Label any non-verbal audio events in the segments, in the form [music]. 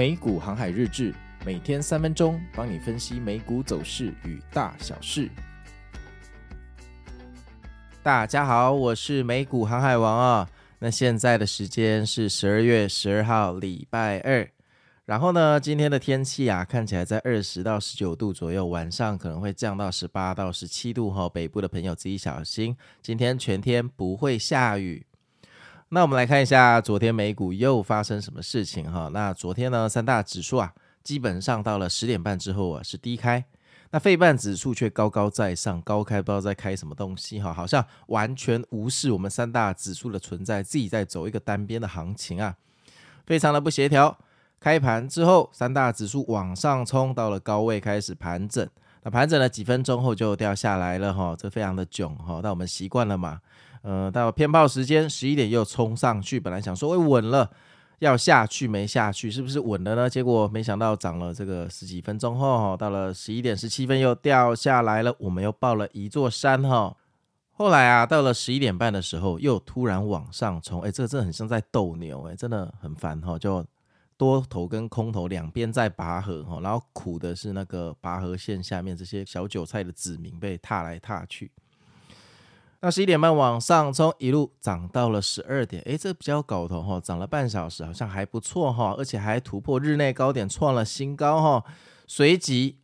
美股航海日志，每天三分钟，帮你分析美股走势与大小事。大家好，我是美股航海王啊。那现在的时间是十二月十二号，礼拜二。然后呢，今天的天气啊，看起来在二十到十九度左右，晚上可能会降到十八到十七度哈。北部的朋友自己小心，今天全天不会下雨。那我们来看一下昨天美股又发生什么事情哈？那昨天呢，三大指数啊，基本上到了十点半之后啊是低开，那费半指数却高高在上，高开不知道在开什么东西哈，好像完全无视我们三大指数的存在，自己在走一个单边的行情啊，非常的不协调。开盘之后，三大指数往上冲到了高位，开始盘整，那盘整了几分钟后就掉下来了哈，这非常的囧哈，那我们习惯了嘛。呃，到偏炮时间十一点又冲上去，本来想说会稳了，要下去没下去，是不是稳了呢？结果没想到涨了这个十几分钟后，到了十一点十七分又掉下来了，我们又抱了一座山哈。后来啊，到了十一点半的时候又突然往上冲，哎，这个真的很像在斗牛，哎，真的很烦哈，就多头跟空头两边在拔河哈，然后苦的是那个拔河线下面这些小韭菜的子民被踏来踏去。那十一点半往上冲，一路涨到了十二点，诶，这比较搞头哈，涨了半小时，好像还不错哈，而且还突破日内高点，创了新高哈。随即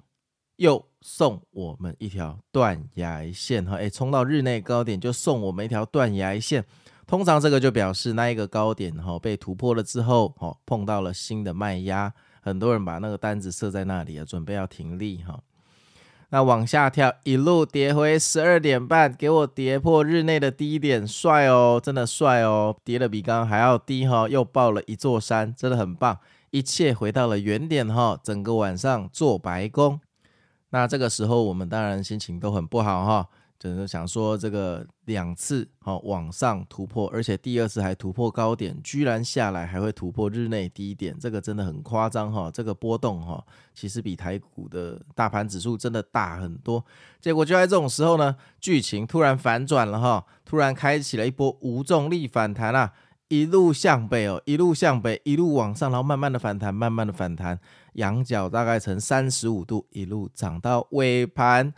又送我们一条断崖线哈，诶，冲到日内高点就送我们一条断崖线，通常这个就表示那一个高点哈被突破了之后，哈碰到了新的卖压，很多人把那个单子设在那里啊，准备要停利哈。那往下跳，一路跌回十二点半，给我跌破日内的低点，帅哦，真的帅哦，跌的比刚刚还要低哈，又爆了一座山，真的很棒，一切回到了原点哈，整个晚上做白工。那这个时候我们当然心情都很不好哈。就是想说，这个两次好往上突破，而且第二次还突破高点，居然下来还会突破日内低点，这个真的很夸张哈！这个波动哈，其实比台股的大盘指数真的大很多。结果就在这种时候呢，剧情突然反转了哈，突然开启了一波无重力反弹啊，一路向北哦，一路向北，一路往上，然后慢慢的反弹，慢慢的反弹，仰角大概呈三十五度，一路涨到尾盘。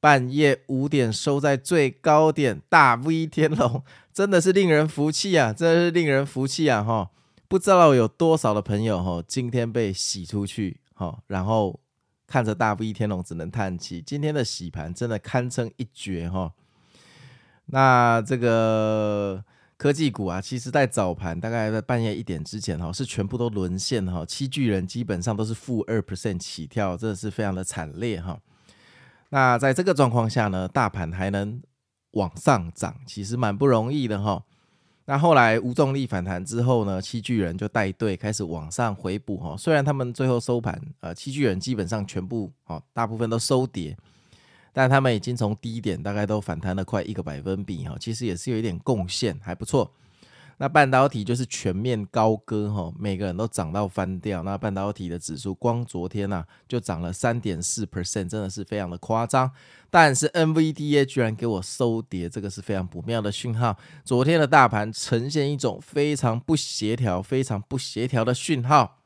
半夜五点收在最高点，大 V 天龙 [laughs] 真的是令人服气啊！真的是令人服气啊！哈，不知道有多少的朋友哈，今天被洗出去哈，然后看着大 V 天龙只能叹气，今天的洗盘真的堪称一绝哈。那这个科技股啊，其实在早盘大概在半夜一点之前哈，是全部都沦陷哈，七巨人基本上都是负二 percent 起跳，真的是非常的惨烈哈。那在这个状况下呢，大盘还能往上涨，其实蛮不容易的哈。那后来无重力反弹之后呢，七巨人就带队开始往上回补哈。虽然他们最后收盘，呃，七巨人基本上全部哦，大部分都收跌，但他们已经从低点大概都反弹了快一个百分比哈，其实也是有一点贡献，还不错。那半导体就是全面高歌哈，每个人都涨到翻掉。那半导体的指数光昨天呐、啊、就涨了三点四 percent，真的是非常的夸张。但是 NVDA 居然给我收跌，这个是非常不妙的讯号。昨天的大盘呈现一种非常不协调、非常不协调的讯号。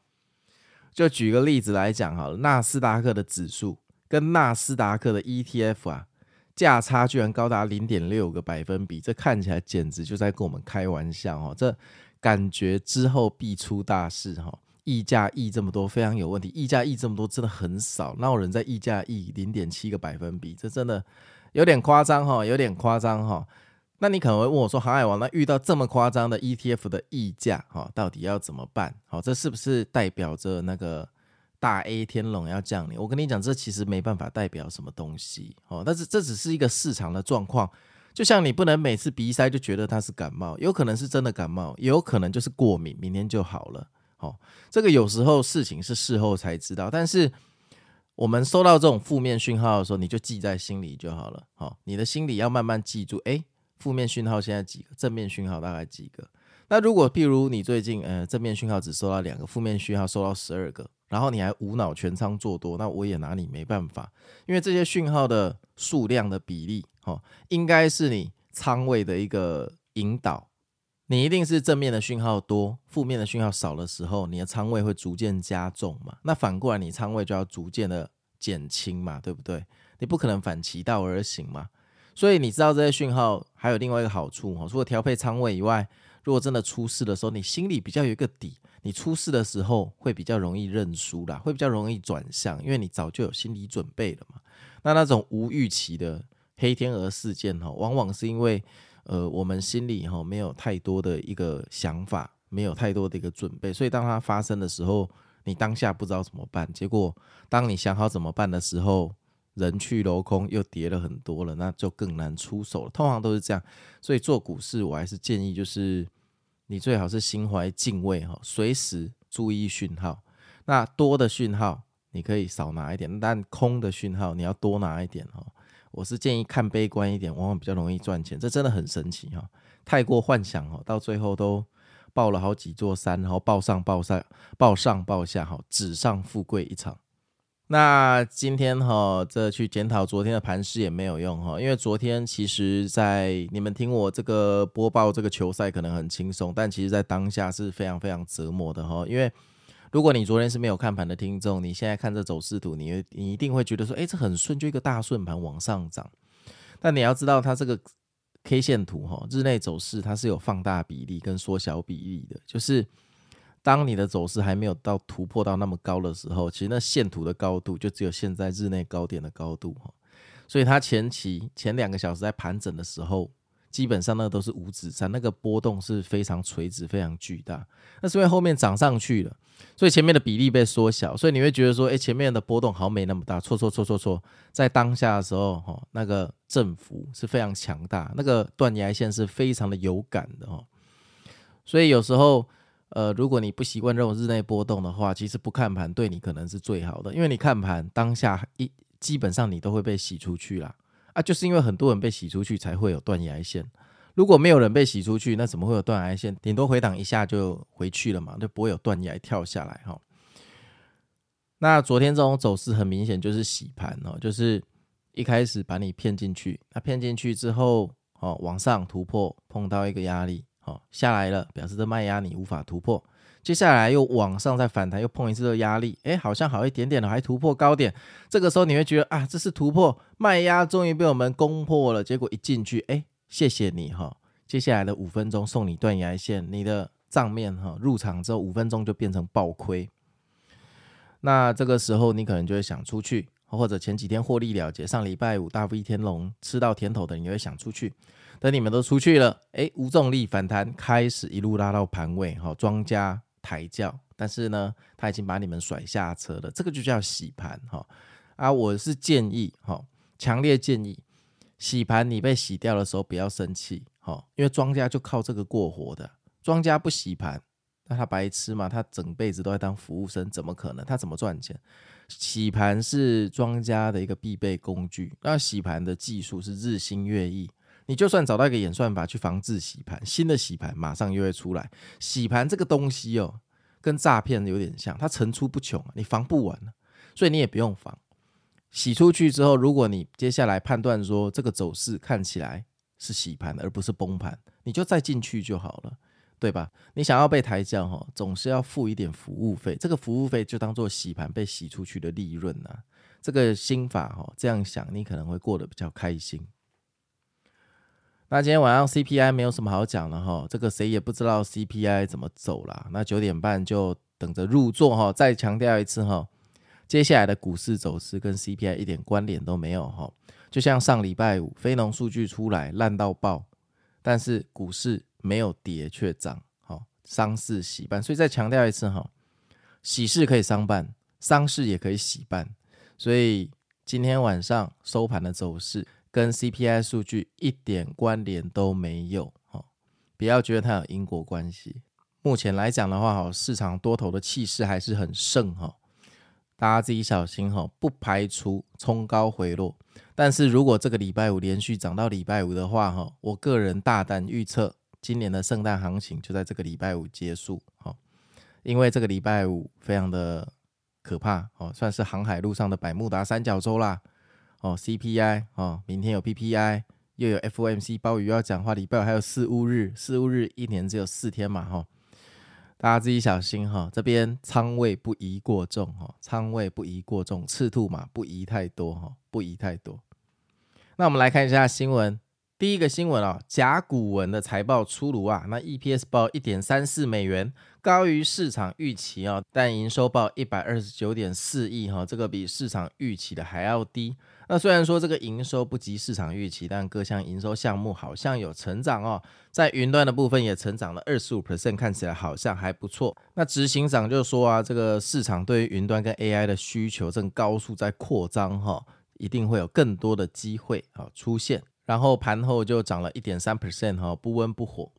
就举个例子来讲好了，纳斯达克的指数跟纳斯达克的 ETF 啊。价差居然高达零点六个百分比，这看起来简直就在跟我们开玩笑哦！这感觉之后必出大事哈！溢价溢这么多，非常有问题。溢价溢这么多，真的很少，哪有人在溢价溢零点七个百分比？这真的有点夸张哈，有点夸张哈。那你可能会问我说：“航海王，那遇到这么夸张的 ETF 的溢价哈，到底要怎么办？好，这是不是代表着那个？”大 A 天龙要降临，我跟你讲，这其实没办法代表什么东西哦。但是这只是一个市场的状况，就像你不能每次鼻塞就觉得它是感冒，有可能是真的感冒，也有可能就是过敏，明天就好了。哦，这个有时候事情是事后才知道，但是我们收到这种负面讯号的时候，你就记在心里就好了。好，你的心里要慢慢记住，诶，负面讯号现在几个，正面讯号大概几个。那如果譬如你最近呃正面讯号只收到两个，负面讯号收到十二个。然后你还无脑全仓做多，那我也拿你没办法，因为这些讯号的数量的比例，哈，应该是你仓位的一个引导，你一定是正面的讯号多，负面的讯号少的时候，你的仓位会逐渐加重嘛？那反过来，你仓位就要逐渐的减轻嘛，对不对？你不可能反其道而行嘛。所以你知道这些讯号还有另外一个好处哈，除了调配仓位以外，如果真的出事的时候，你心里比较有一个底，你出事的时候会比较容易认输啦，会比较容易转向，因为你早就有心理准备了嘛。那那种无预期的黑天鹅事件哈，往往是因为。呃，我们心里哈没有太多的一个想法，没有太多的一个准备，所以当它发生的时候，你当下不知道怎么办。结果当你想好怎么办的时候，人去楼空又跌了很多了，那就更难出手了。通常都是这样，所以做股市我还是建议就是你最好是心怀敬畏哈，随时注意讯号。那多的讯号你可以少拿一点，但空的讯号你要多拿一点哈。我是建议看悲观一点，往往比较容易赚钱。这真的很神奇哈！太过幻想哦，到最后都抱了好几座山，然后抱上抱下，抱上抱下，哈，纸上富贵一场。那今天哈，这去检讨昨天的盘势也没有用哈，因为昨天其实，在你们听我这个播报这个球赛可能很轻松，但其实在当下是非常非常折磨的哈，因为。如果你昨天是没有看盘的听众，你现在看这走势图，你你一定会觉得说，哎，这很顺，就一个大顺盘往上涨。但你要知道，它这个 K 线图哈，日内走势它是有放大比例跟缩小比例的。就是当你的走势还没有到突破到那么高的时候，其实那线图的高度就只有现在日内高点的高度哈。所以它前期前两个小时在盘整的时候。基本上那都是五指山，那个波动是非常垂直、非常巨大。那是因为后面涨上去了，所以前面的比例被缩小，所以你会觉得说，哎，前面的波动好像没那么大。错错错错错，在当下的时候，哈，那个振幅是非常强大，那个断崖线是非常的有感的，哈。所以有时候，呃，如果你不习惯这种日内波动的话，其实不看盘对你可能是最好的，因为你看盘当下一基本上你都会被洗出去啦。啊，就是因为很多人被洗出去，才会有断崖线。如果没有人被洗出去，那怎么会有断崖线？顶多回档一下就回去了嘛，就不会有断崖跳下来哈。那昨天这种走势很明显就是洗盘哦，就是一开始把你骗进去，那骗进去之后哦，往上突破碰到一个压力，下来了，表示这卖压你无法突破。接下来又往上再反弹，又碰一次的压力，诶，好像好一点点了，还突破高点。这个时候你会觉得啊，这是突破卖压，终于被我们攻破了。结果一进去，诶，谢谢你哈。接下来的五分钟送你断崖线，你的账面哈入场之后五分钟就变成爆亏。那这个时候你可能就会想出去，或者前几天获利了结，上礼拜五大飞天龙吃到甜头的，你会想出去。等你们都出去了，诶，无重力反弹开始一路拉到盘位，哈，庄家。抬轿，但是呢，他已经把你们甩下车了，这个就叫洗盘哈啊！我是建议哈，强烈建议洗盘，你被洗掉的时候不要生气哈，因为庄家就靠这个过活的，庄家不洗盘，那他白痴嘛？他整辈子都在当服务生，怎么可能？他怎么赚钱？洗盘是庄家的一个必备工具，那洗盘的技术是日新月异。你就算找到一个演算法去防治洗盘，新的洗盘马上又会出来。洗盘这个东西哦，跟诈骗有点像，它层出不穷，你防不完，所以你也不用防。洗出去之后，如果你接下来判断说这个走势看起来是洗盘而不是崩盘，你就再进去就好了，对吧？你想要被抬轿哈，总是要付一点服务费，这个服务费就当做洗盘被洗出去的利润呐。这个心法哈，这样想你可能会过得比较开心。那今天晚上 CPI 没有什么好讲的哈，这个谁也不知道 CPI 怎么走啦。那九点半就等着入座哈。再强调一次哈，接下来的股市走势跟 CPI 一点关联都没有哈。就像上礼拜五非农数据出来烂到爆，但是股市没有跌却涨，好，丧事喜办。所以再强调一次哈，喜事可以商办，丧事也可以喜办。所以今天晚上收盘的走势。跟 CPI 数据一点关联都没有，哈，不要觉得它有因果关系。目前来讲的话，哈，市场多头的气势还是很盛，哈，大家自己小心，哈，不排除冲高回落。但是如果这个礼拜五连续涨到礼拜五的话，哈，我个人大胆预测，今年的圣诞行情就在这个礼拜五结束，哈，因为这个礼拜五非常的可怕，哦，算是航海路上的百慕达三角洲啦。哦，CPI 哦，明天有 PPI，又有 FOMC 鲍鱼要讲话，礼拜五还有四巫日，四巫日一年只有四天嘛，哈，大家自己小心哈，这边仓位不宜过重哈，仓位不宜过重，赤兔马不宜太多哈，不宜太多。那我们来看一下新闻。第一个新闻啊，甲骨文的财报出炉啊，那 EPS 报一点三四美元，高于市场预期啊，但营收报一百二十九点四亿哈，这个比市场预期的还要低。那虽然说这个营收不及市场预期，但各项营收项目好像有成长哦，在云端的部分也成长了二十五 percent，看起来好像还不错。那执行长就说啊，这个市场对于云端跟 AI 的需求正高速在扩张哈，一定会有更多的机会啊出现。然后盘后就涨了一点三 percent 哈，不温不火。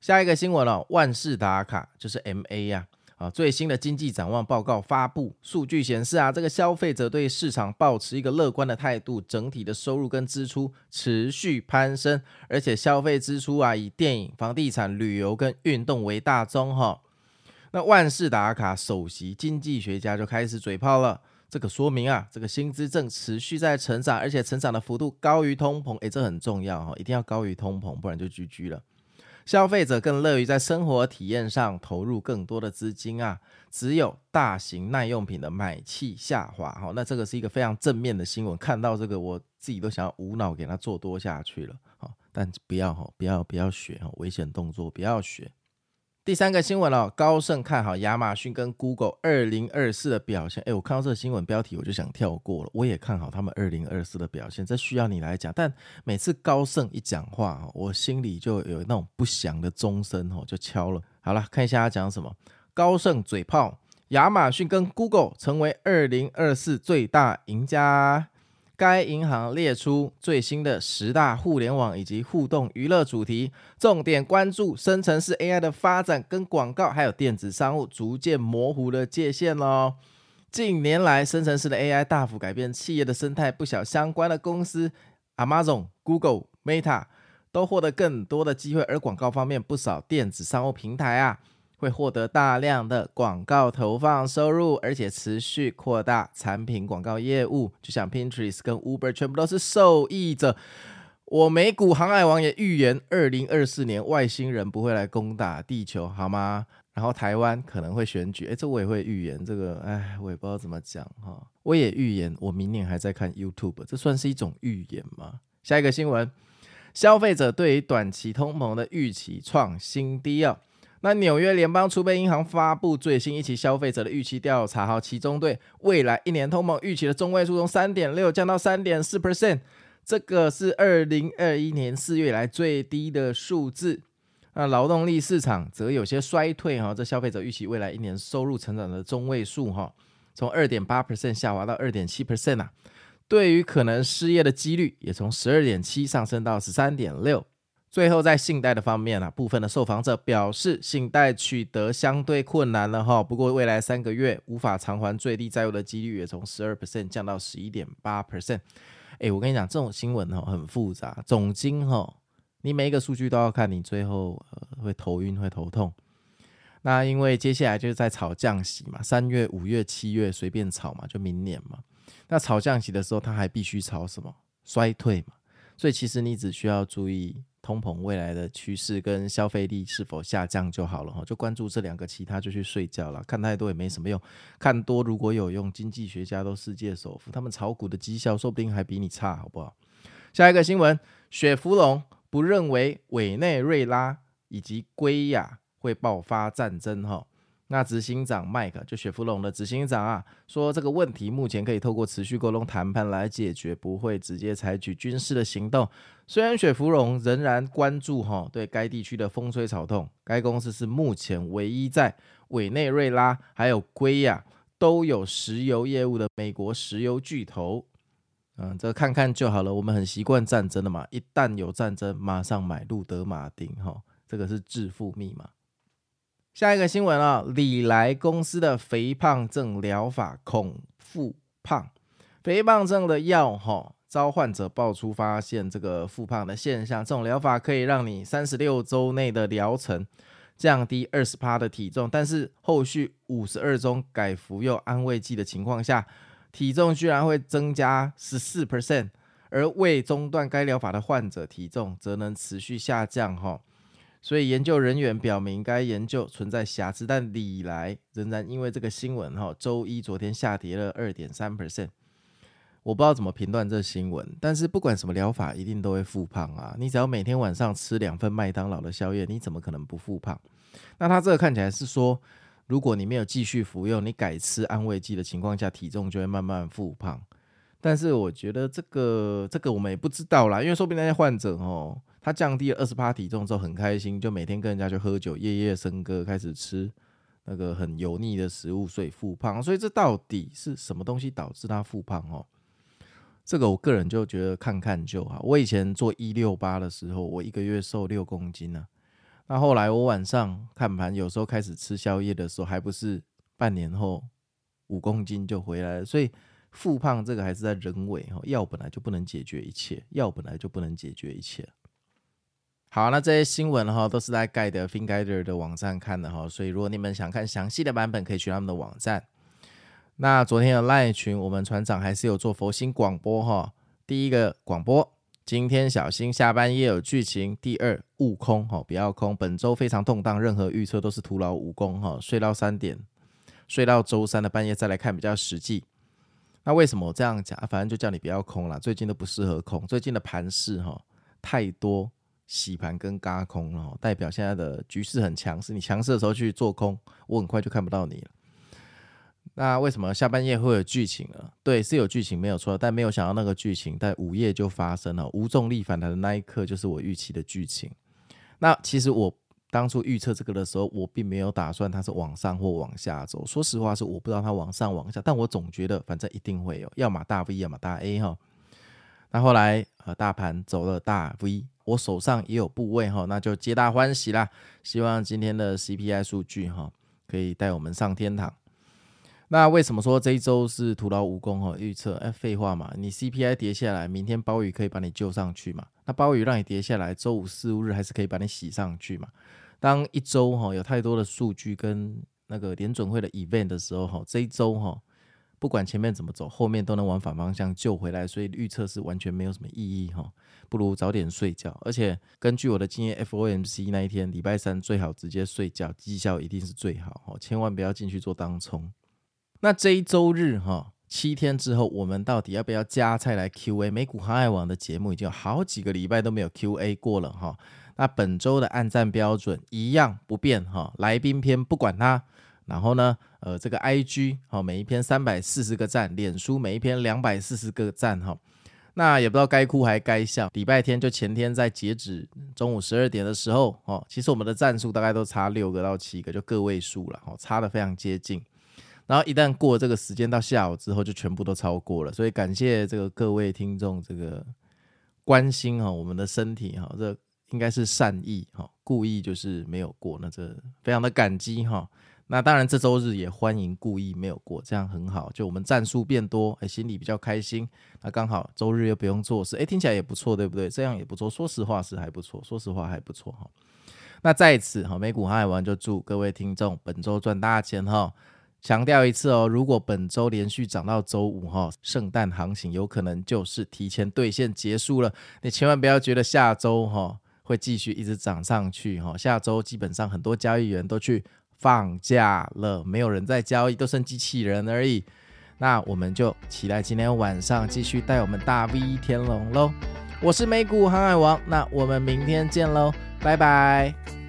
下一个新闻了，万事达卡就是 MA 呀，啊，最新的经济展望报告发布，数据显示啊，这个消费者对市场抱持一个乐观的态度，整体的收入跟支出持续攀升，而且消费支出啊以电影、房地产、旅游跟运动为大宗哈。那万事达卡首席经济学家就开始嘴炮了。这个说明啊，这个薪资正持续在成长，而且成长的幅度高于通膨，诶，这很重要哈，一定要高于通膨，不然就 GG 了。消费者更乐于在生活体验上投入更多的资金啊，只有大型耐用品的买气下滑哈，那这个是一个非常正面的新闻。看到这个，我自己都想要无脑给他做多下去了，好但不要哈，不要不要学哈，危险动作不要学。第三个新闻哦，高盛看好亚马逊跟 Google 二零二四的表现。诶，我看到这个新闻标题我就想跳过了。我也看好他们二零二四的表现，这需要你来讲。但每次高盛一讲话，我心里就有那种不祥的钟声哦，就敲了。好了，看一下他讲什么。高盛嘴炮，亚马逊跟 Google 成为二零二四最大赢家。该银行列出最新的十大互联网以及互动娱乐主题，重点关注生成式 AI 的发展跟广告，还有电子商务逐渐模糊的界限哦。近年来，生成式的 AI 大幅改变企业的生态，不小相关的公司，Amazon、Google、Meta 都获得更多的机会，而广告方面，不少电子商务平台啊。会获得大量的广告投放收入，而且持续扩大产品广告业务，就像 Pinterest 跟 Uber 全部都是受益者。我美股航海王也预言，二零二四年外星人不会来攻打地球，好吗？然后台湾可能会选举，诶，这我也会预言。这个，哎，我也不知道怎么讲哈。我也预言，我明年还在看 YouTube，这算是一种预言吗？下一个新闻，消费者对于短期通膨的预期创新低哦。那纽约联邦储备银行发布最新一期消费者的预期调查，哈，其中对未来一年通膨预期的中位数从三点六降到三点四 percent，这个是二零二一年四月以来最低的数字。那劳动力市场则有些衰退，哈，这消费者预期未来一年收入成长的中位数，哈，从二点八 percent 下滑到二点七 percent 啊。对于可能失业的几率也从十二点七上升到十三点六。最后，在信贷的方面啊，部分的受访者表示，信贷取得相对困难了哈。不过，未来三个月无法偿还最低债务的几率也从十二 percent 降到十一点八 percent。哎，我跟你讲，这种新闻哈很复杂，总经哈，你每一个数据都要看，你最后呃会头晕会头痛。那因为接下来就是在炒降息嘛，三月、五月、七月随便炒嘛，就明年嘛。那炒降息的时候，它还必须炒什么？衰退嘛。所以其实你只需要注意。通膨未来的趋势跟消费力是否下降就好了哈，就关注这两个，其他就去睡觉了。看太多也没什么用，看多如果有用，经济学家都世界首富，他们炒股的绩效说不定还比你差，好不好？下一个新闻，雪佛龙不认为委内瑞拉以及圭亚会爆发战争哈。那执行长麦克就雪佛龙的执行长啊，说这个问题目前可以透过持续沟通谈判来解决，不会直接采取军事的行动。虽然雪佛龙仍然关注哈对该地区的风吹草动，该公司是目前唯一在委内瑞拉还有圭亚都有石油业务的美国石油巨头。嗯，这看看就好了，我们很习惯战争的嘛，一旦有战争，马上买路德马丁哈，这个是致富密码。下一个新闻啊，礼来公司的肥胖症疗法恐复胖，肥胖症的药哈，遭患者爆出发现这个复胖的现象。这种疗法可以让你三十六周内的疗程降低二十趴的体重，但是后续五十二周改服用安慰剂的情况下，体重居然会增加十四 percent，而未中断该疗法的患者体重则能持续下降哈。所以研究人员表明，该研究存在瑕疵，但李来仍然因为这个新闻哈，周一昨天下跌了二点三 percent。我不知道怎么评断这新闻，但是不管什么疗法，一定都会复胖啊！你只要每天晚上吃两份麦当劳的宵夜，你怎么可能不复胖？那他这个看起来是说，如果你没有继续服用，你改吃安慰剂的情况下，体重就会慢慢复胖。但是我觉得这个这个我们也不知道啦，因为说不定那些患者哦。他降低了二十趴体重之后很开心，就每天跟人家去喝酒，夜夜笙歌，开始吃那个很油腻的食物，所以复胖。所以这到底是什么东西导致他复胖？哦，这个我个人就觉得看看就好。我以前做一六八的时候，我一个月瘦六公斤呢。那后来我晚上看盘，有时候开始吃宵夜的时候，还不是半年后五公斤就回来了。所以复胖这个还是在人为哈，药本来就不能解决一切，药本来就不能解决一切。好，那这些新闻哈都是在 Guide Finger 的网站看的哈，所以如果你们想看详细的版本，可以去他们的网站。那昨天的 LINE 群，我们船长还是有做佛心广播哈。第一个广播，今天小心下半夜有剧情。第二，悟空哈，不要空。本周非常动荡，任何预测都是徒劳无功哈。睡到三点，睡到周三的半夜再来看比较实际。那为什么我这样讲？反正就叫你不要空了，最近都不适合空，最近的盘势哈太多。洗盘跟轧空哦，代表现在的局势很强势。你强势的时候去做空，我很快就看不到你了。那为什么下半夜会有剧情呢？对，是有剧情没有错，但没有想到那个剧情在午夜就发生了。无重力反弹的那一刻，就是我预期的剧情。那其实我当初预测这个的时候，我并没有打算它是往上或往下走。说实话，是我不知道它往上往下，但我总觉得反正一定会有，要么大 V，要么大 A 哈。那后来呃，大盘走了大 V。我手上也有部位哈，那就皆大欢喜啦。希望今天的 CPI 数据哈，可以带我们上天堂。那为什么说这一周是徒劳无功哈？预测哎，废话嘛，你 CPI 跌下来，明天鲍鱼可以把你救上去嘛？那鲍鱼让你跌下来，周五、四、五日还是可以把你洗上去嘛？当一周哈有太多的数据跟那个联准会的 event 的时候哈，这一周哈。不管前面怎么走，后面都能往反方向救回来，所以预测是完全没有什么意义哈，不如早点睡觉。而且根据我的经验，FOMC 那一天礼拜三最好直接睡觉，绩效一定是最好哈，千万不要进去做当冲。那这一周日哈，七天之后，我们到底要不要加菜来 QA？美股航海网的节目已经有好几个礼拜都没有 QA 过了哈。那本周的按赞标准一样不变哈，来宾篇不管它。然后呢，呃，这个 IG 好，每一篇三百四十个赞，脸书每一篇两百四十个赞哈。那也不知道该哭还该笑。礼拜天就前天在截止中午十二点的时候，哦，其实我们的战数大概都差六个到七个，就个位数了，哦，差得非常接近。然后一旦过这个时间到下午之后，就全部都超过了。所以感谢这个各位听众这个关心哈，我们的身体哈，这应该是善意哈，故意就是没有过，那这非常的感激哈。那当然，这周日也欢迎故意没有过，这样很好。就我们战术变多，哎，心里比较开心。那刚好周日又不用做事，哎，听起来也不错，对不对？这样也不错。说实话是还不错，说实话还不错哈。那在此哈，美股航海王就祝各位听众本周赚大钱哈。强调一次哦，如果本周连续涨到周五哈，圣诞行情有可能就是提前兑现结束了。你千万不要觉得下周哈会继续一直涨上去哈。下周基本上很多交易员都去。放假了，没有人在交易，都剩机器人而已。那我们就期待今天晚上继续带我们大 V 天龙喽。我是美股航海王，那我们明天见喽，拜拜。